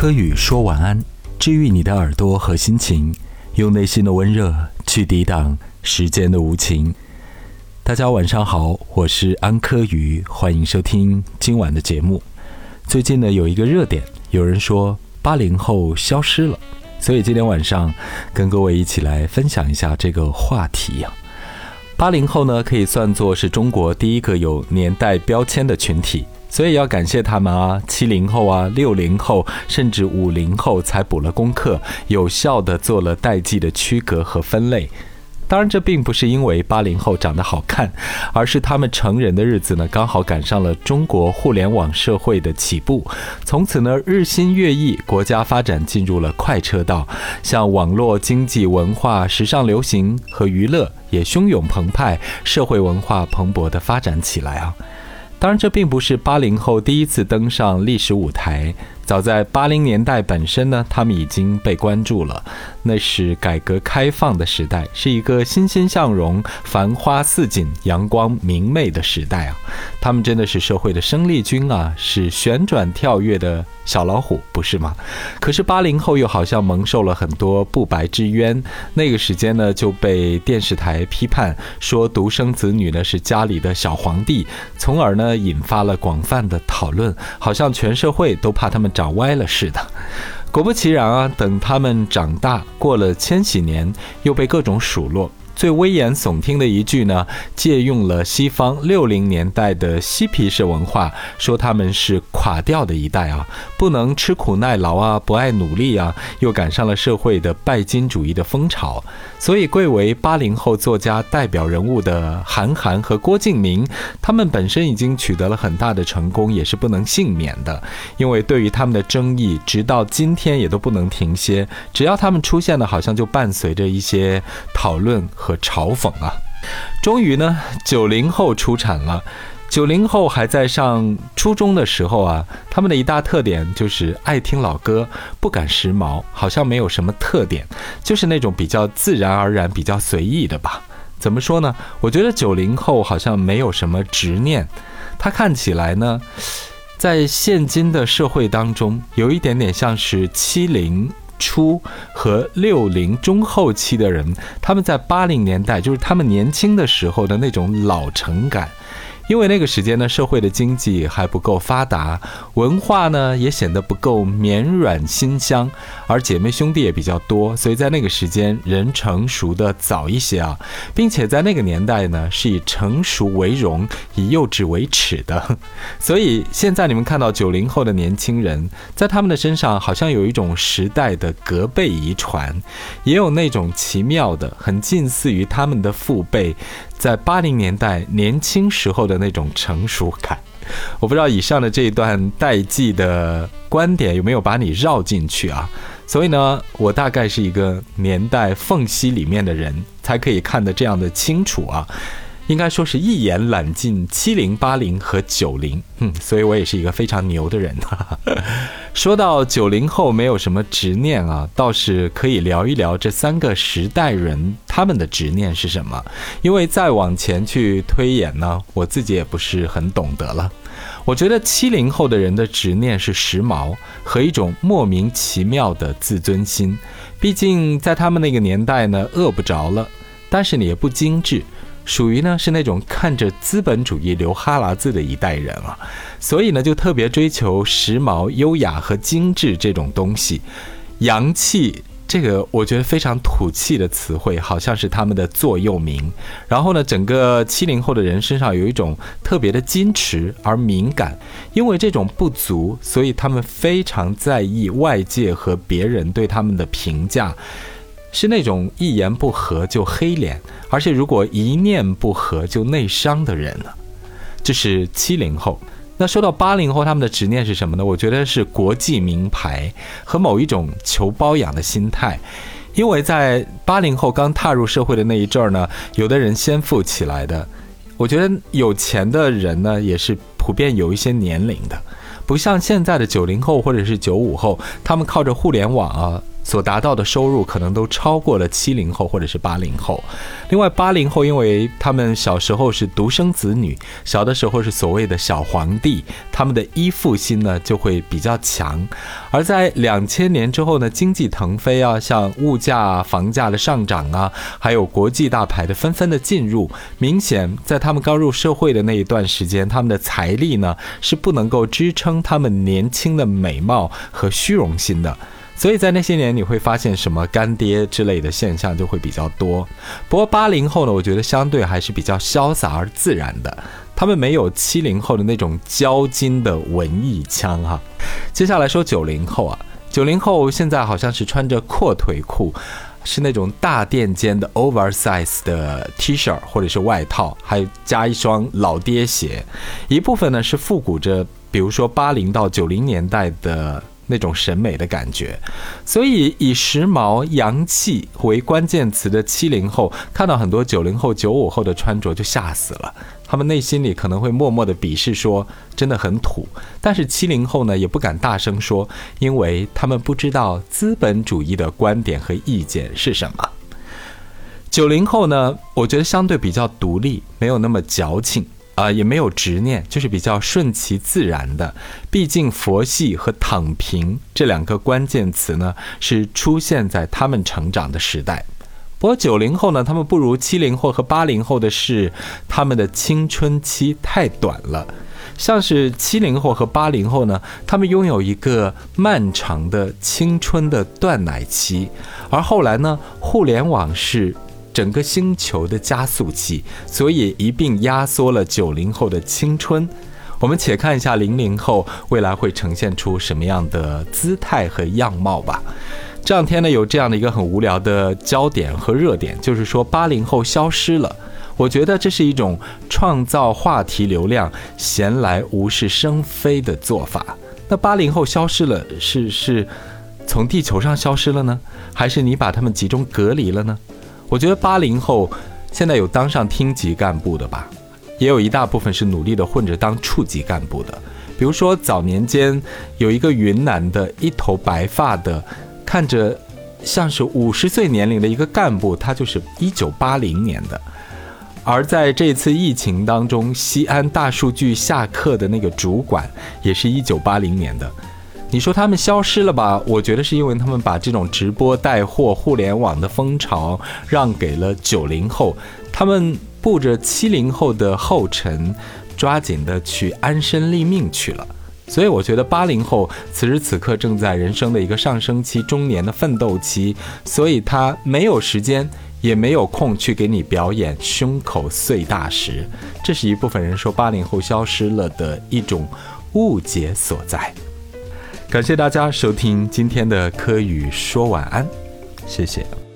柯宇说晚安，治愈你的耳朵和心情，用内心的温热去抵挡时间的无情。大家晚上好，我是安柯宇，欢迎收听今晚的节目。最近呢，有一个热点，有人说八零后消失了，所以今天晚上跟各位一起来分享一下这个话题呀。八零后呢，可以算作是中国第一个有年代标签的群体。所以要感谢他们啊，七零后啊，六零后，甚至五零后才补了功课，有效的做了代际的区隔和分类。当然，这并不是因为八零后长得好看，而是他们成人的日子呢，刚好赶上了中国互联网社会的起步。从此呢，日新月异，国家发展进入了快车道，像网络经济、文化、时尚流行和娱乐也汹涌澎湃，社会文化蓬勃的发展起来啊。当然，这并不是八零后第一次登上历史舞台。早在八零年代本身呢，他们已经被关注了。那是改革开放的时代，是一个欣欣向荣、繁花似锦、阳光明媚的时代啊！他们真的是社会的生力军啊，是旋转跳跃的小老虎，不是吗？可是八零后又好像蒙受了很多不白之冤。那个时间呢，就被电视台批判说独生子女呢是家里的小皇帝，从而呢引发了广泛的讨论，好像全社会都怕他们。长歪了似的，果不其然啊！等他们长大，过了千禧年，又被各种数落。最危言耸听的一句呢，借用了西方六零年代的嬉皮士文化，说他们是垮掉的一代啊，不能吃苦耐劳啊，不爱努力啊，又赶上了社会的拜金主义的风潮。所以，贵为八零后作家代表人物的韩寒和郭敬明，他们本身已经取得了很大的成功，也是不能幸免的。因为对于他们的争议，直到今天也都不能停歇。只要他们出现了，好像就伴随着一些讨论。和嘲讽啊！终于呢，九零后出产了。九零后还在上初中的时候啊，他们的一大特点就是爱听老歌，不赶时髦，好像没有什么特点，就是那种比较自然而然、比较随意的吧。怎么说呢？我觉得九零后好像没有什么执念，他看起来呢，在现今的社会当中，有一点点像是七零。初和六零中后期的人，他们在八零年代，就是他们年轻的时候的那种老成感。因为那个时间呢，社会的经济还不够发达，文化呢也显得不够绵软馨香，而姐妹兄弟也比较多，所以在那个时间人成熟的早一些啊，并且在那个年代呢是以成熟为荣，以幼稚为耻的。所以现在你们看到九零后的年轻人，在他们的身上好像有一种时代的隔辈遗传，也有那种奇妙的、很近似于他们的父辈。在八零年代年轻时候的那种成熟感，我不知道以上的这一段代际的观点有没有把你绕进去啊？所以呢，我大概是一个年代缝隙里面的人，才可以看得这样的清楚啊。应该说是一眼揽尽七零八零和九零，嗯，所以我也是一个非常牛的人。说到九零后没有什么执念啊，倒是可以聊一聊这三个时代人他们的执念是什么。因为再往前去推演呢，我自己也不是很懂得了。我觉得七零后的人的执念是时髦和一种莫名其妙的自尊心。毕竟在他们那个年代呢，饿不着了，但是你也不精致。属于呢是那种看着资本主义流哈喇子的一代人啊，所以呢就特别追求时髦、优雅和精致这种东西。洋气这个我觉得非常土气的词汇，好像是他们的座右铭。然后呢，整个七零后的人身上有一种特别的矜持而敏感，因为这种不足，所以他们非常在意外界和别人对他们的评价。是那种一言不合就黑脸，而且如果一念不合就内伤的人呢？这是七零后。那说到八零后，他们的执念是什么呢？我觉得是国际名牌和某一种求包养的心态。因为在八零后刚踏入社会的那一阵儿呢，有的人先富起来的。我觉得有钱的人呢，也是普遍有一些年龄的，不像现在的九零后或者是九五后，他们靠着互联网啊。所达到的收入可能都超过了七零后或者是八零后。另外，八零后因为他们小时候是独生子女，小的时候是所谓的小皇帝，他们的依附心呢就会比较强。而在两千年之后呢，经济腾飞啊，像物价、房价的上涨啊，还有国际大牌的纷纷的进入，明显在他们刚入社会的那一段时间，他们的财力呢是不能够支撑他们年轻的美貌和虚荣心的。所以在那些年，你会发现什么干爹之类的现象就会比较多。不过八零后呢，我觉得相对还是比较潇洒而自然的，他们没有七零后的那种交金的文艺腔哈。接下来说九零后啊，九零后现在好像是穿着阔腿裤，是那种大垫肩的 oversize 的 T 恤或者是外套，还加一双老爹鞋。一部分呢是复古着，比如说八零到九零年代的。那种审美的感觉，所以以时髦、洋气为关键词的七零后，看到很多九零后、九五后的穿着就吓死了。他们内心里可能会默默的鄙视，说真的很土。但是七零后呢，也不敢大声说，因为他们不知道资本主义的观点和意见是什么。九零后呢，我觉得相对比较独立，没有那么矫情。啊，也没有执念，就是比较顺其自然的。毕竟佛系和躺平这两个关键词呢，是出现在他们成长的时代。不过九零后呢，他们不如七零后和八零后的是，他们的青春期太短了。像是七零后和八零后呢，他们拥有一个漫长的青春的断奶期，而后来呢，互联网是。整个星球的加速器，所以一并压缩了九零后的青春。我们且看一下零零后未来会呈现出什么样的姿态和样貌吧。这两天呢，有这样的一个很无聊的焦点和热点，就是说八零后消失了。我觉得这是一种创造话题流量、闲来无事生非的做法。那八零后消失了，是是从地球上消失了呢，还是你把他们集中隔离了呢？我觉得八零后现在有当上厅级干部的吧，也有一大部分是努力的混着当处级干部的。比如说早年间有一个云南的一头白发的，看着像是五十岁年龄的一个干部，他就是一九八零年的。而在这次疫情当中，西安大数据下课的那个主管，也是一九八零年的。你说他们消失了吧？我觉得是因为他们把这种直播带货、互联网的风潮让给了九零后，他们步着七零后的后尘，抓紧的去安身立命去了。所以我觉得八零后此时此刻正在人生的一个上升期、中年的奋斗期，所以他没有时间，也没有空去给你表演胸口碎大石。这是一部分人说八零后消失了的一种误解所在。感谢大家收听今天的科语说晚安，谢谢。